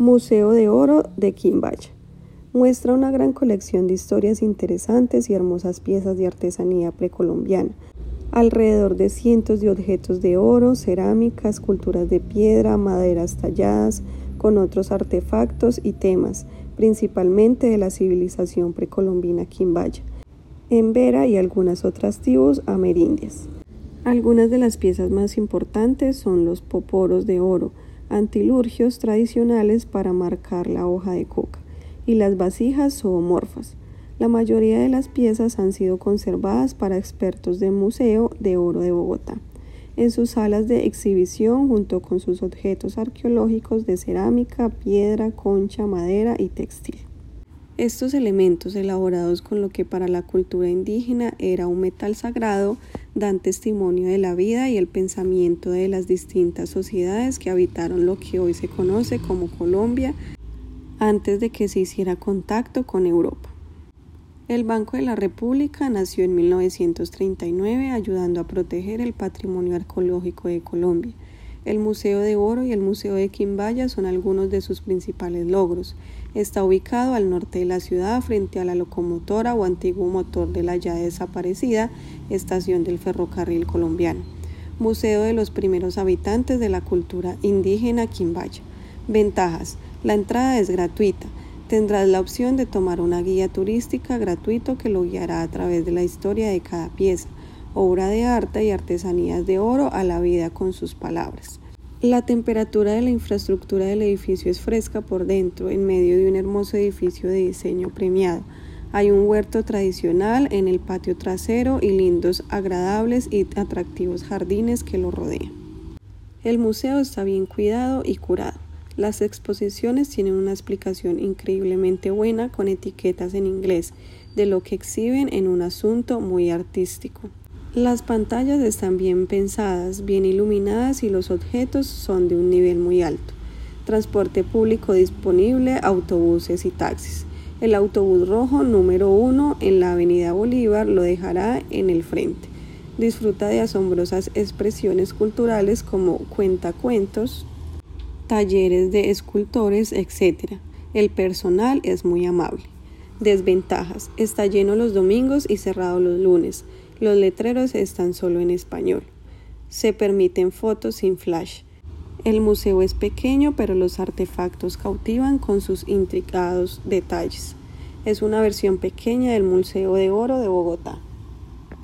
Museo de Oro de Quimbaya. Muestra una gran colección de historias interesantes y hermosas piezas de artesanía precolombiana, alrededor de cientos de objetos de oro, cerámica, esculturas de piedra, maderas talladas, con otros artefactos y temas, principalmente de la civilización precolombina quimbaya, Embera y algunas otras tribus amerindias. Algunas de las piezas más importantes son los poporos de oro, antilurgios tradicionales para marcar la hoja de coca, y las vasijas zoomorfas. La mayoría de las piezas han sido conservadas para expertos del Museo de Oro de Bogotá, en sus salas de exhibición junto con sus objetos arqueológicos de cerámica, piedra, concha, madera y textil. Estos elementos elaborados con lo que para la cultura indígena era un metal sagrado dan testimonio de la vida y el pensamiento de las distintas sociedades que habitaron lo que hoy se conoce como Colombia antes de que se hiciera contacto con Europa. El Banco de la República nació en 1939 ayudando a proteger el patrimonio arqueológico de Colombia el Museo de Oro y el Museo de Quimbaya son algunos de sus principales logros. Está ubicado al norte de la ciudad frente a la locomotora o antiguo motor de la ya desaparecida estación del ferrocarril colombiano. Museo de los primeros habitantes de la cultura indígena Quimbaya. Ventajas. La entrada es gratuita. Tendrás la opción de tomar una guía turística gratuito que lo guiará a través de la historia de cada pieza obra de arte y artesanías de oro a la vida con sus palabras. La temperatura de la infraestructura del edificio es fresca por dentro, en medio de un hermoso edificio de diseño premiado. Hay un huerto tradicional en el patio trasero y lindos, agradables y atractivos jardines que lo rodean. El museo está bien cuidado y curado. Las exposiciones tienen una explicación increíblemente buena con etiquetas en inglés de lo que exhiben en un asunto muy artístico. Las pantallas están bien pensadas, bien iluminadas y los objetos son de un nivel muy alto. Transporte público disponible, autobuses y taxis. El autobús rojo número 1 en la Avenida Bolívar lo dejará en el frente. Disfruta de asombrosas expresiones culturales como cuentacuentos, talleres de escultores, etc. El personal es muy amable. Desventajas. Está lleno los domingos y cerrado los lunes. Los letreros están solo en español. Se permiten fotos sin flash. El museo es pequeño, pero los artefactos cautivan con sus intricados detalles. Es una versión pequeña del Museo de Oro de Bogotá.